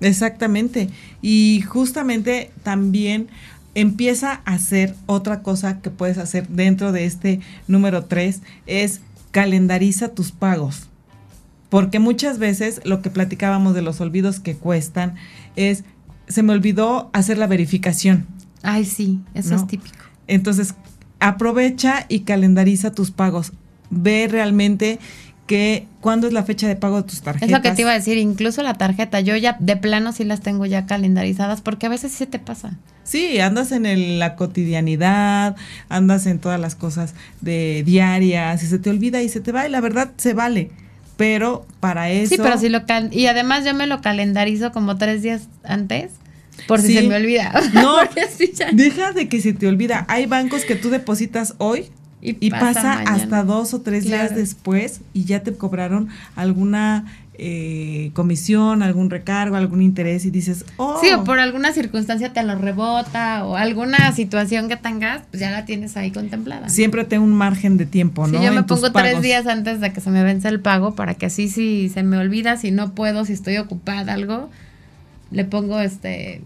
A: Exactamente. Y justamente también empieza a hacer otra cosa que puedes hacer dentro de este número 3, es calendariza tus pagos. Porque muchas veces lo que platicábamos de los olvidos que cuestan es, se me olvidó hacer la verificación.
B: Ay, sí, eso es típico.
A: Entonces, aprovecha y calendariza tus pagos. Ve realmente que cuándo es la fecha de pago de tus tarjetas.
B: Es lo que te iba a decir, incluso la tarjeta, yo ya de plano sí las tengo ya calendarizadas porque a veces sí se te pasa.
A: Sí, andas en la cotidianidad, andas en todas las cosas de diarias y se te olvida y se te va y la verdad se vale. Pero para eso...
B: Sí, pero si lo y además yo me lo calendarizo como tres días antes por si se me olvida. (laughs) (laughs)
A: No, deja de que se te olvida. Hay bancos que tú depositas hoy y, pasa, hasta dos o tres días después y ya te cobraron alguna eh, comisión, algún recargo, algún interés y dices, oh.
B: Sí, o por alguna circunstancia te lo rebota o alguna situación que tengas, pues ya la tienes ahí contemplada.
A: Siempre tengo un margen de tiempo, ¿no?
B: Sí, yo me pongo tres días antes de que se me vence el pago para que así si se me olvida, si no puedo, si estoy ocupada, algo, le pongo este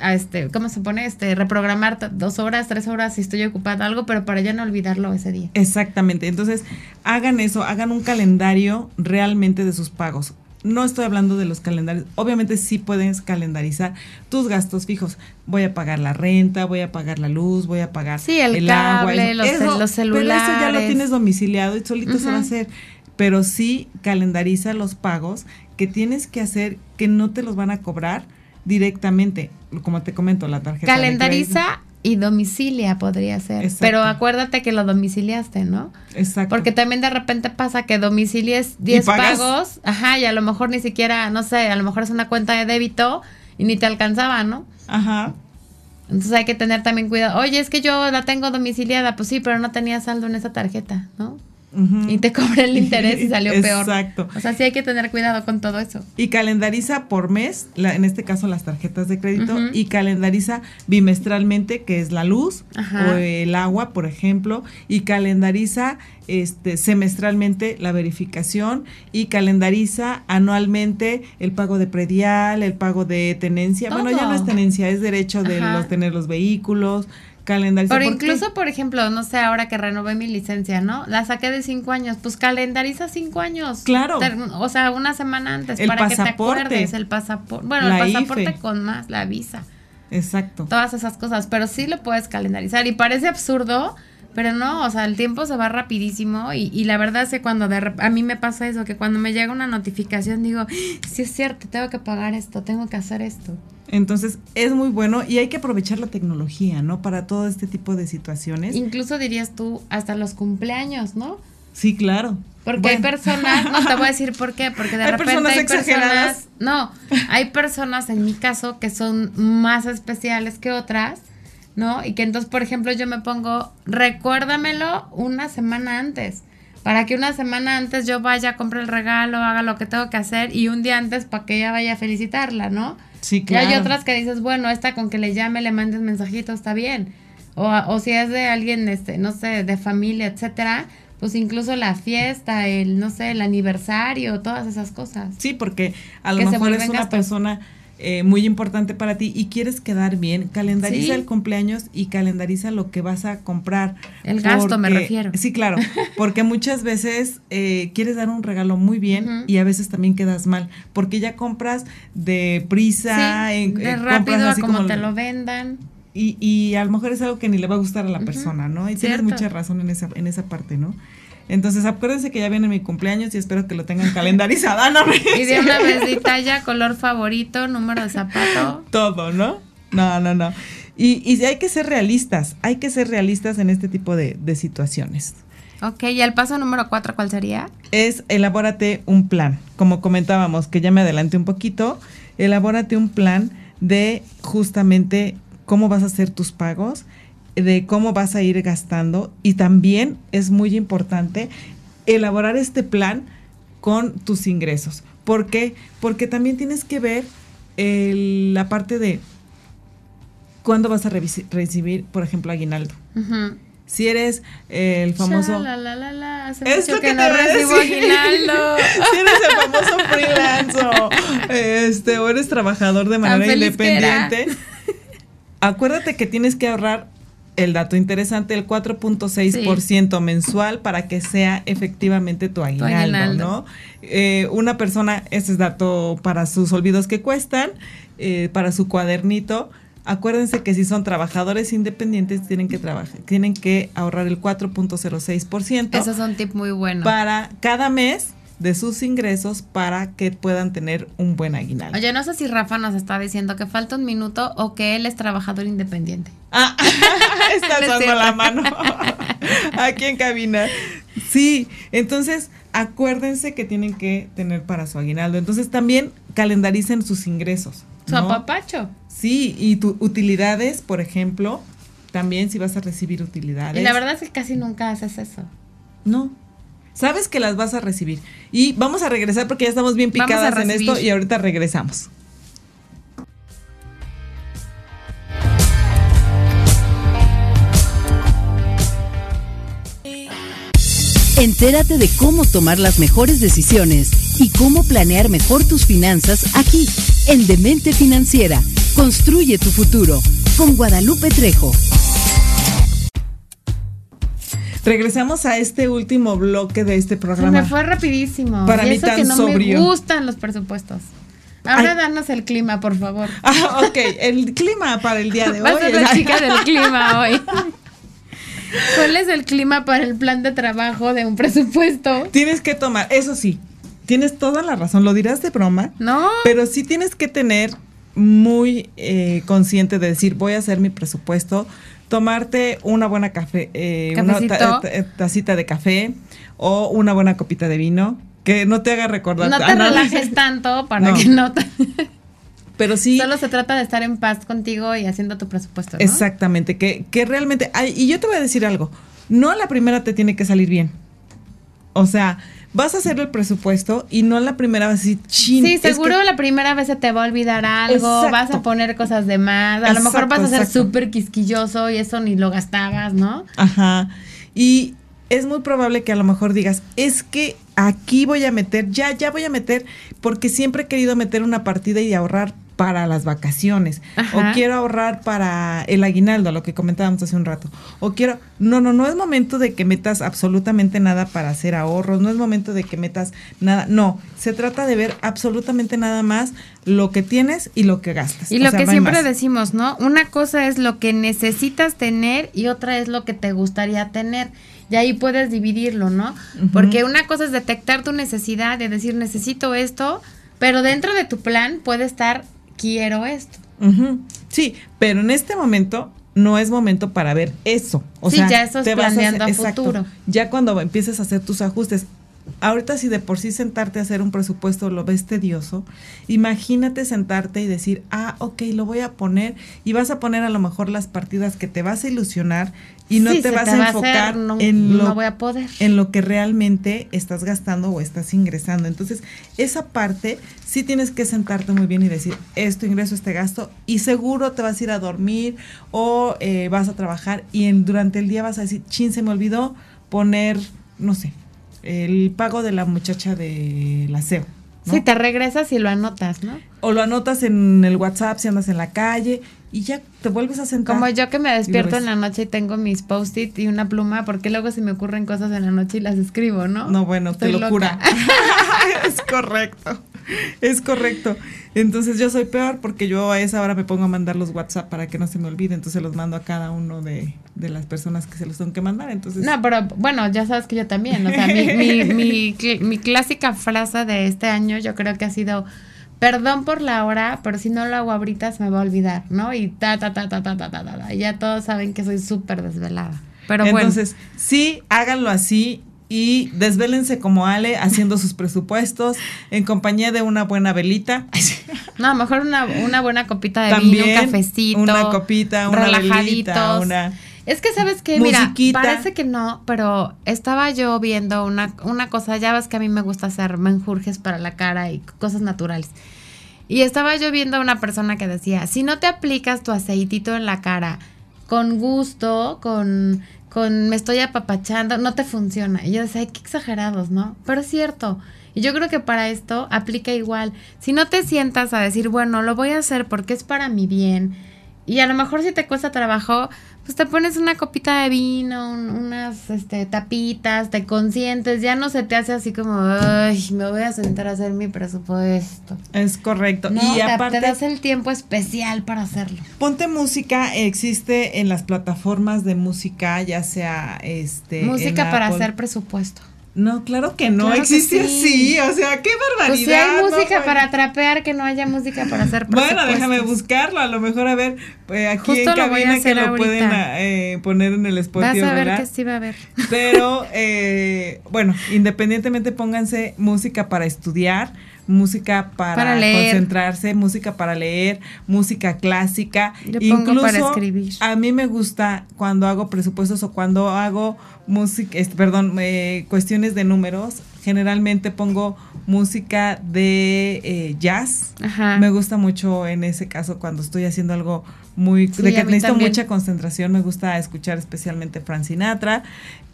B: a este, ¿cómo se pone? Este, reprogramar dos horas, tres horas si estoy ocupada algo, pero para ya no olvidarlo ese día.
A: Exactamente. Entonces, hagan eso, hagan un calendario realmente de sus pagos. No estoy hablando de los calendarios. Obviamente sí puedes calendarizar tus gastos fijos. Voy a pagar la renta, voy a pagar la luz, voy a pagar
B: sí, el, agua. Los, los, celulares. Pero eso
A: ya lo tienes domiciliado y solito se va a hacer. Pero sí calendariza los pagos que tienes que hacer que no te los van a cobrar directamente, como te comento, la tarjeta.
B: Calendariza y domicilia podría ser. Pero acuérdate que lo domiciliaste, ¿no?
A: Exacto.
B: Porque también de repente pasa que domicilies 10 pagos, ajá, y a lo mejor ni siquiera, no sé, a lo mejor es una cuenta de débito y ni te alcanzaba, ¿no?
A: Ajá.
B: Entonces hay que tener también cuidado. Oye, es que yo la tengo domiciliada, pues sí, pero no tenía saldo en esa tarjeta, ¿no? Y te cobra el (laughs) interés y salió peor. Exacto. O sea, sí hay que tener cuidado con todo eso.
A: Y calendariza por mes, en este caso las tarjetas de crédito, y calendariza bimestralmente, que es la luz o el agua, por ejemplo, y calendariza este semestralmente la verificación y calendariza anualmente el pago de predial, el pago de tenencia. Bueno, ya no es tenencia, es derecho de los tener los vehículos, Calendariza.
B: Pero incluso, por ejemplo, no sé, ahora que renové mi licencia, ¿no? La saqué de cinco años, pues calendariza cinco años.
A: Claro.
B: o sea, una semana antes para que te acuerdes. El pasaporte. Bueno, el pasaporte con más, la visa.
A: Exacto.
B: Todas esas cosas, pero sí lo puedes calendarizar y parece absurdo, pero no, o sea, el tiempo se va rapidísimo y, y la verdad es que cuando de, a mí me pasa eso, que cuando me llega una notificación digo, sí es cierto, tengo que pagar esto, tengo que hacer esto.
A: Entonces es muy bueno y hay que aprovechar la tecnología, ¿no? Para todo este tipo de situaciones.
B: Incluso dirías tú hasta los cumpleaños, ¿no?
A: Sí, claro.
B: Porque hay personas, no te voy a decir por qué, (laughs) porque de repente hay personas, no, hay personas en mi caso que son más especiales que otras, ¿no? Y que entonces, por ejemplo, yo me pongo, recuérdamelo una semana antes, para que una semana antes yo vaya, compre el regalo, haga lo que tengo que hacer y un día antes para que ella vaya a felicitarla, ¿no?
A: Sí, claro.
B: Y hay otras que dices, bueno, esta con que le llame, le mandes mensajito, está bien. O, o si es de alguien, este, no sé, de familia, etcétera, pues incluso la fiesta, el, no sé, el aniversario, todas esas cosas.
A: Sí, porque a lo mejor es una persona eh, muy importante para ti y quieres quedar bien, calendariza el cumpleaños y calendariza lo que vas a comprar.
B: El gasto me refiero.
A: Sí, claro, (laughs) porque muchas veces eh, quieres dar un regalo muy bien y a veces también quedas mal, porque ya compras de prisa,
B: en, de eh, rápido como, te lo vendan.
A: Y, y a lo mejor es algo que ni le va a gustar a la persona, ¿no? Y tienes mucha razón en esa, en esa parte, ¿no? Entonces, acuérdense que ya viene mi cumpleaños y espero que lo tengan calendarizada. ¿no? (laughs)
B: y de una vez talla, color favorito, número de zapato.
A: Todo, ¿no? No, no, no. Y, y hay que ser realistas, hay que ser realistas en este tipo de, de situaciones.
B: Ok, y el paso número cuatro, ¿cuál sería?
A: Es elabórate un plan. Como comentábamos, que ya me adelanté un poquito, elabórate un plan de justamente cómo vas a hacer tus pagos de cómo vas a ir gastando y también es muy importante elaborar este plan con tus ingresos. ¿Por qué? Porque también tienes que ver la parte de cuándo vas a recibir, por ejemplo, aguinaldo. Si eres el famoso.
B: La, la, la, la. Hace mucho que, no recibo aguinaldo. (laughs)
A: si eres el famoso freelance o, este, o eres trabajador de manera independiente, acuérdate que tienes que ahorrar el dato interesante, el 4.6% mensual para que sea efectivamente tu aguinaldo, ¿no? Eh, una persona, ese es dato para sus olvidos que cuestan, eh, para su cuadernito. Acuérdense que si son trabajadores independientes tienen que trabajar, tienen que ahorrar el 4.06%.
B: Eso es un tip muy bueno.
A: Para cada mes de sus ingresos para que puedan tener un buen aguinaldo.
B: Oye, no sé si Rafa nos está diciendo que falta un minuto o que él es trabajador independiente.
A: Ah, (laughs) está dando la mano (laughs) aquí en cabina. Sí, entonces acuérdense que tienen que tener para su aguinaldo. Entonces también calendaricen sus ingresos.
B: Su apapacho.
A: Sí, y tus utilidades, por ejemplo, también si vas a recibir utilidades.
B: Y la verdad es que casi nunca haces eso.
A: No, sabes que las vas a recibir. Y vamos a regresar porque ya estamos bien picadas en esto y ahorita regresamos.
C: Entérate de cómo tomar las mejores decisiones y cómo planear mejor tus finanzas aquí, en Demente Financiera. Construye tu futuro con Guadalupe Trejo.
A: Regresamos a este último bloque de este programa.
B: Se me fue rapidísimo. Para mí tan que no me gustan los presupuestos. Ahora danos el clima, por favor. (laughs)
A: Ah, ok, el clima para el día de hoy.
B: A la chica del clima (laughs) hoy. ¿Cuál es el clima para el plan de trabajo de un presupuesto?
A: Tienes que tomar, eso sí, tienes toda la razón, lo dirás de broma.
B: No.
A: Pero sí tienes que tener muy eh, consciente de decir, voy a hacer mi presupuesto, tomarte una buena café, eh, una tacita de café o una buena copita de vino que no te haga recordar.
B: No te relajes tanto para que no te... (laughs)
A: Pero sí.
B: Solo se trata de estar en paz contigo y haciendo tu presupuesto. ¿no?
A: Exactamente, que, que realmente. y yo te voy a decir algo. No la primera te tiene que salir bien. O sea, vas a hacer el presupuesto y no la primera vez así
B: chin. Sí, seguro la primera vez se te va a olvidar algo, vas a poner cosas de más, a lo mejor vas a ser súper quisquilloso y eso ni lo gastabas, ¿no?
A: Ajá. Y es muy probable que a lo mejor digas, es que aquí voy a meter, ya, ya voy a meter, porque siempre he querido meter una partida y ahorrar para las vacaciones o quiero ahorrar para el aguinaldo, lo que comentábamos hace un rato. O quiero, no, no, no es momento de que metas absolutamente nada para hacer ahorros, no es momento de que metas nada, no, se trata de ver absolutamente nada más lo que tienes y lo que gastas.
B: Y lo que siempre decimos, ¿no? Una cosa es lo que necesitas tener y otra es lo que te gustaría tener. Y ahí puedes dividirlo, ¿no? Porque una cosa es detectar tu necesidad de decir necesito esto, pero dentro de tu plan puede estar quiero esto.
A: Sí, pero en este momento no es momento para ver eso. O
B: sí, ya eso es planeando a, futuro.
A: Ya cuando empieces a hacer tus ajustes, ahorita si de por sí sentarte a hacer un presupuesto lo ves tedioso, imagínate sentarte y decir, ah, ok, lo voy a poner y vas a poner a lo mejor las partidas que te vas a ilusionar y no te vas a enfocar en, lo,
B: voy a poder.
A: en lo que realmente estás gastando o estás ingresando. Entonces, esa parte sí tienes que sentarte muy bien y decir, esto ingreso, este gasto, y seguro te vas a ir a dormir o eh, vas a trabajar y en, durante el día vas a decir, chin, se me olvidó poner, no sé, el pago de la muchacha de la SEO.
B: Si te regresas y lo anotas, ¿no?
A: O lo anotas en el WhatsApp si andas en la calle y ya te vuelves a sentar.
B: Como yo que me despierto en la noche y tengo mis post-it y una pluma, porque luego se me ocurren cosas en la noche y las escribo, ¿no?
A: No, bueno, te lo locura. (laughs) (laughs) es correcto. Es correcto. Entonces yo soy peor porque yo a esa hora me pongo a mandar los WhatsApp para que no se me olvide. Entonces los mando a cada uno de, de las personas que se los tengo que mandar. Entonces.
B: No, pero bueno, ya sabes que yo también. O sea, mi, mi, mi, cl mi clásica frase de este año yo creo que ha sido perdón por la hora, pero si no lo hago ahorita se me va a olvidar, ¿no? Y ta, ta, ta, ta, ta, ta, ta, ta. Y ya todos saben que soy súper desvelada. Pero
A: Entonces, sí, háganlo así y desvélense como Ale haciendo sus presupuestos en compañía de una buena velita.
B: No, mejor una, una buena copita de vino, un cafecito.
A: Una copita, una velita, una...
B: Es que sabes que, mira, parece que no, pero estaba yo viendo una, una cosa, ya ves que a mí me gusta hacer menjurjes para la cara y cosas naturales. Y estaba yo viendo a una persona que decía, si no te aplicas tu aceitito en la cara con gusto, con con me estoy apapachando, no te funciona. Y yo decía, ay, qué exagerados, ¿no? Pero es cierto. Y yo creo que para esto aplica igual. Si no te sientas a decir, bueno, lo voy a hacer porque es para mi bien, y a lo mejor si te cuesta trabajo, pues te pones una copita de vino, unas este, tapitas, te consientes, ya no se te hace así como, ay, me voy a sentar a hacer mi presupuesto.
A: Es correcto.
B: y te, aparte, te das el tiempo especial para hacerlo.
A: Ponte música, existe en las plataformas de música, ya sea este.
B: Música para hacer presupuesto.
A: No, claro que no existe así, o sea, qué barbaridad. Pues si
B: hay música para trapear, que no haya música para hacer
A: Bueno, déjame buscarlo, a lo mejor a ver, pues, aquí en cabina que lo pueden eh, poner en el Spotify.
B: Vas a ver que sí va a ver.
A: Pero, eh, bueno, independientemente pónganse música para estudiar, música para, concentrarse, música para leer, música clásica,
B: Yo incluso para escribir.
A: a mí me gusta cuando hago presupuestos o cuando hago música, perdón, eh, cuestiones de números, generalmente pongo música de eh, jazz. Me gusta mucho en ese caso cuando estoy haciendo algo muy de que necesito mucha concentración, me gusta escuchar especialmente Frank Sinatra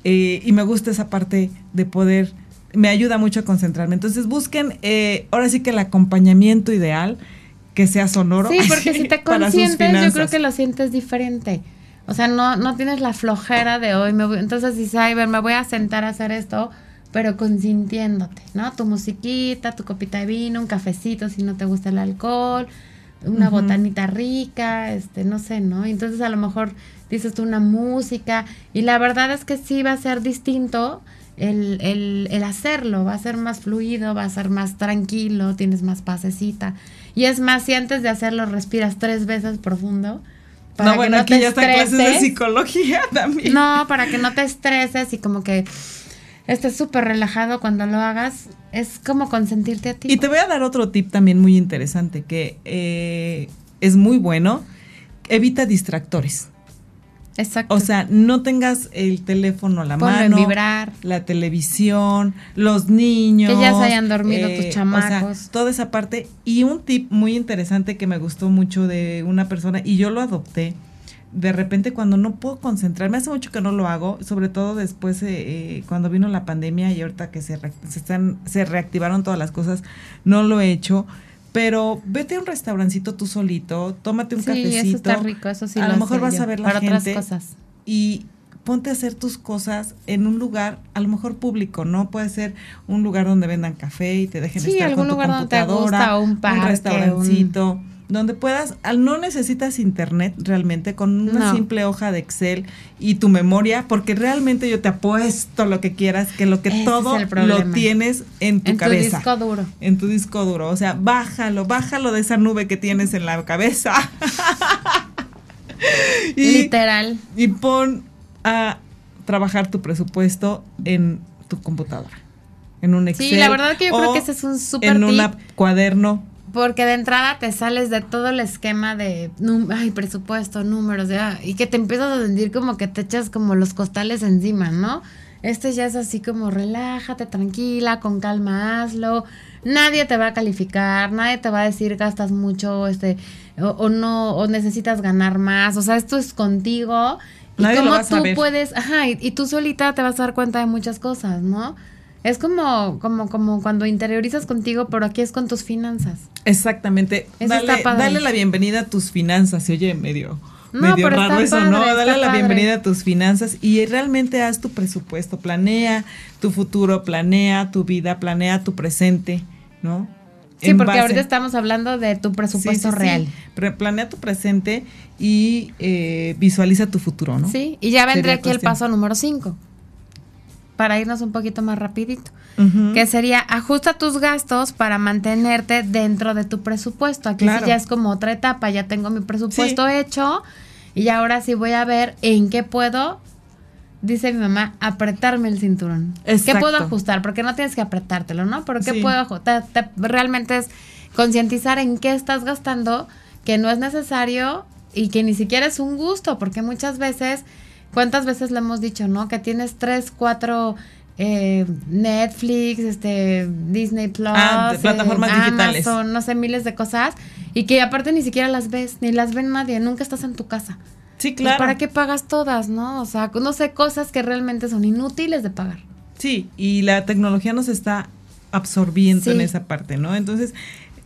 A: eh, y me gusta esa parte de poder me ayuda mucho a concentrarme. Entonces busquen, eh, ahora sí que el acompañamiento ideal, que sea sonoro.
B: Sí, porque si (laughs) te consientes, yo creo que lo sientes diferente. O sea, no, no tienes la flojera de hoy. Me voy, entonces dices, ay, ver, me voy a sentar a hacer esto, pero consintiéndote, ¿no? Tu musiquita, tu copita de vino, un cafecito si no te gusta el alcohol, una botanita rica, este, no sé, ¿no? Entonces a lo mejor dices tú una música y la verdad es que sí va a ser distinto el, el, el, hacerlo, va a ser más fluido, va a ser más tranquilo, tienes más pasecita. Y es más, si antes de hacerlo respiras tres veces profundo.
A: Para no, bueno, aquí ya está clases de psicología (laughs) también.
B: No, para que no te estreses y como que estés súper relajado cuando lo hagas, es como consentirte a ti.
A: Y te voy a dar otro tip también muy interesante que eh, es muy bueno. Evita distractores.
B: Exacto.
A: O sea, no tengas el teléfono a la mano,
B: vibrar.
A: la televisión, los niños.
B: Que ya se hayan dormido tus chamacos. O sea,
A: toda esa parte. Y un tip muy interesante que me gustó mucho de una persona, y yo lo adopté. De repente cuando no puedo concentrarme, hace mucho que no lo hago, sobre todo después eh, cuando vino la pandemia y ahorita que se, se, están, se reactivaron todas las cosas, no lo he hecho pero vete a un restaurancito tú solito, tómate un sí, Eso
B: está rico, eso sí.
A: A
B: lo,
A: mejor vas a ver la
B: para
A: gente.
B: Otras cosas.
A: Y ponte a hacer tus cosas en un lugar, a lo mejor público, ¿no? Puede ser un lugar donde vendan café y te dejen
B: sí,
A: estar
B: algún
A: con tu
B: lugar
A: computadora,
B: donde te gusta, un,
A: un restaurancito donde puedas, no necesitas internet realmente, con una simple hoja de Excel y tu memoria, porque realmente yo te apuesto lo que quieras, que lo que todo lo tienes en tu cabeza. En
B: tu disco duro.
A: En tu disco duro. O sea, bájalo, bájalo de esa nube que tienes en la cabeza. (laughs)
B: Literal.
A: Y pon a trabajar tu presupuesto en tu computadora. En un Excel.
B: Sí, la verdad que yo creo que ese es un súper
A: En un cuaderno
B: porque de entrada te sales de todo el esquema de ay, presupuesto, números, ya, y que te empiezas a sentir como que te echas como los costales encima, ¿no? Este ya es así como relájate, tranquila, con calma hazlo. Nadie te va a calificar, nadie te va a decir gastas mucho, este, o, no, o necesitas ganar más. O sea, esto es contigo. Y como tú puedes, ajá, y tú solita te vas a dar cuenta de muchas cosas, ¿no? Es como, como, como cuando interiorizas contigo, pero aquí es con tus finanzas.
A: Exactamente. dale, dale la bienvenida a tus finanzas. Se oye medio, medio raro eso, ¿no? Dale la bienvenida a tus finanzas y realmente haz tu presupuesto. Planea tu futuro, planea tu vida, planea tu presente, ¿no?
B: Sí, porque ahorita estamos hablando de tu presupuesto real.
A: planea tu presente y eh, visualiza tu futuro, ¿no?
B: Sí, y ya vendré aquí el paso número 5 para irnos un poquito más rapidito, que sería ajusta tus gastos para mantenerte dentro de tu presupuesto. Aquí sí ya es como otra etapa, ya tengo mi presupuesto hecho y ahora sí voy a ver en qué puedo, dice mi mamá, apretarme el cinturón. ¿Qué puedo ajustar? Porque no tienes que apretártelo, ¿no? Pero ¿qué puedo ajustar? realmente es concientizar en qué estás gastando, que no es necesario y que ni siquiera es un gusto, porque muchas veces ¿Cuántas veces le hemos dicho, no? Que tienes tres, cuatro eh, Netflix, este, Disney Plus,
A: ah, plataformas
B: eh,
A: digitales.
B: Amazon, no sé, miles de cosas. Y que aparte ni siquiera las ves, ni las ven nadie, nunca estás en tu casa.
A: Sí, pues, claro.
B: ¿Para qué pagas todas, no? O sea, no sé, cosas que realmente son inútiles de pagar.
A: Sí, y la tecnología nos está absorbiendo en esa parte, ¿no? Entonces,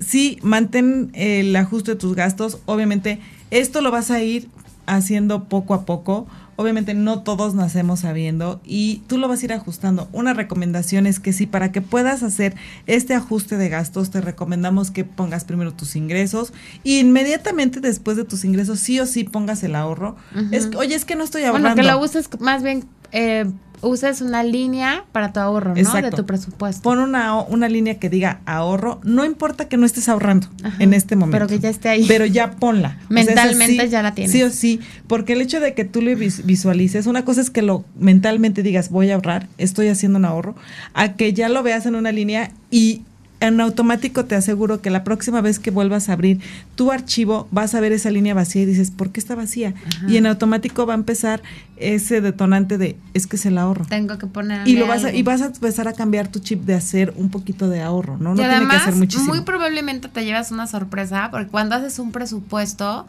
A: sí, mantén el ajuste de tus gastos. Obviamente, esto lo vas a ir haciendo poco a poco. Obviamente no todos nacemos sabiendo y tú lo vas a ir ajustando. Una recomendación es que si para que puedas hacer este ajuste de gastos, te recomendamos que pongas primero tus ingresos y inmediatamente después de tus ingresos sí o sí pongas el ahorro. es, oye, es que no estoy ahorrando.
B: Bueno, que lo uses más bien eh, uses una línea para tu ahorro, ¿no? De tu presupuesto.
A: Pon una, una línea que diga ahorro, no importa que no estés ahorrando en este momento.
B: Pero que ya esté ahí.
A: Pero ya ponla.
B: Mentalmente ya la tienes.
A: Sí o sí, porque el hecho de que tú le visualices, una cosa es que lo mentalmente digas, voy a ahorrar, estoy haciendo un ahorro, a que ya lo veas en una línea y en automático te aseguro que la próxima vez que vuelvas a abrir tu archivo vas a ver esa línea vacía y dices, ¿por qué está vacía? Y en automático va a empezar ese detonante de, es que es el ahorro.
B: Tengo que poner.
A: Y, lo vas a, y vas a empezar a cambiar tu chip de hacer un poquito de ahorro, ¿no? No tiene que hacer muchísimo.
B: Muy probablemente te llevas una sorpresa porque cuando haces un presupuesto,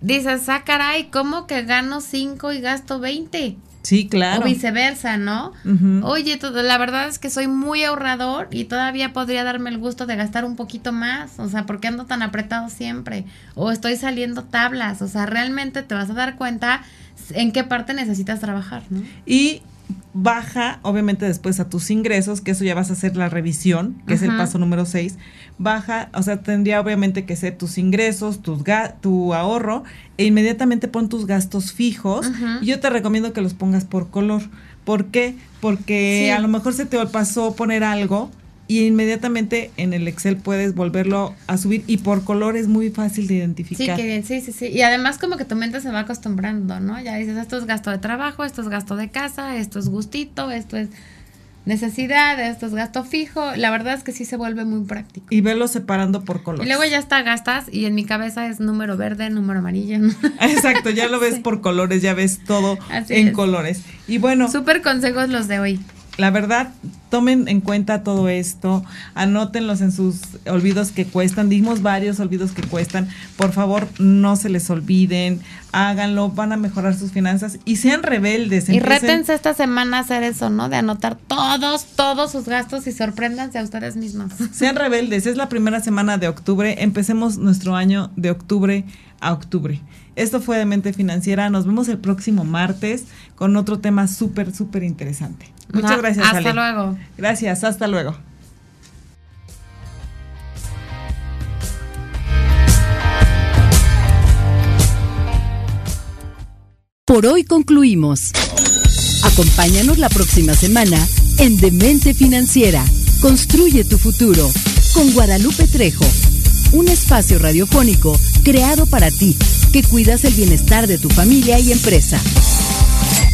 B: dices, ah, caray, ¿cómo que gano 5 y gasto 20?
A: Sí, claro.
B: O viceversa, ¿no? Oye, la verdad es que soy muy ahorrador y todavía podría darme el gusto de gastar un poquito más. O sea, ¿por qué ando tan apretado siempre? O estoy saliendo tablas. O sea, realmente te vas a dar cuenta en qué parte necesitas trabajar, ¿no?
A: Y baja, obviamente, después a tus ingresos, que eso ya vas a hacer la revisión, que es el paso número 6. Baja, o sea, tendría obviamente que ser tus ingresos, tus tu ahorro, e inmediatamente pon tus gastos fijos. Y yo te recomiendo que los pongas por color. ¿Por qué? Porque a lo mejor se te pasó poner algo y inmediatamente en el Excel puedes volverlo a subir y por color es muy fácil de identificar.
B: Sí, que bien, sí, sí, sí. Y además como que tu mente se va acostumbrando, ¿no? Ya dices, esto es gasto de trabajo, esto es gasto de casa, esto es gustito, esto es necesidad, esto es gasto fijo. La verdad es que sí se vuelve muy práctico.
A: Y verlo separando por color.
B: Y luego ya está, gastas y en mi cabeza es número verde, número amarillo. (laughs)
A: Exacto, ya lo ves por colores, ya ves todo en colores. Y bueno.
B: Súper consejos los de hoy
A: la verdad, tomen en cuenta todo esto, anótenlos en sus olvidos que cuestan, dimos varios olvidos que cuestan, por favor no se les olviden, háganlo, van a mejorar sus finanzas y sean rebeldes.
B: Y rétense esta semana a hacer eso, ¿no? De anotar todos, todos sus gastos y sorpréndanse a ustedes mismos. (laughs)
A: Sean rebeldes, es la primera semana de octubre, empecemos nuestro año de octubre a octubre. Esto fue de Mente Financiera. Nos vemos el próximo martes con otro tema súper, súper interesante. Muchas gracias.
B: Hasta luego.
A: Gracias, hasta luego.
C: Por hoy concluimos. Acompáñanos la próxima semana en Demente Financiera. Construye tu futuro con Guadalupe Trejo un espacio radiofónico creado para ti, que cuidas el bienestar de tu familia y empresa.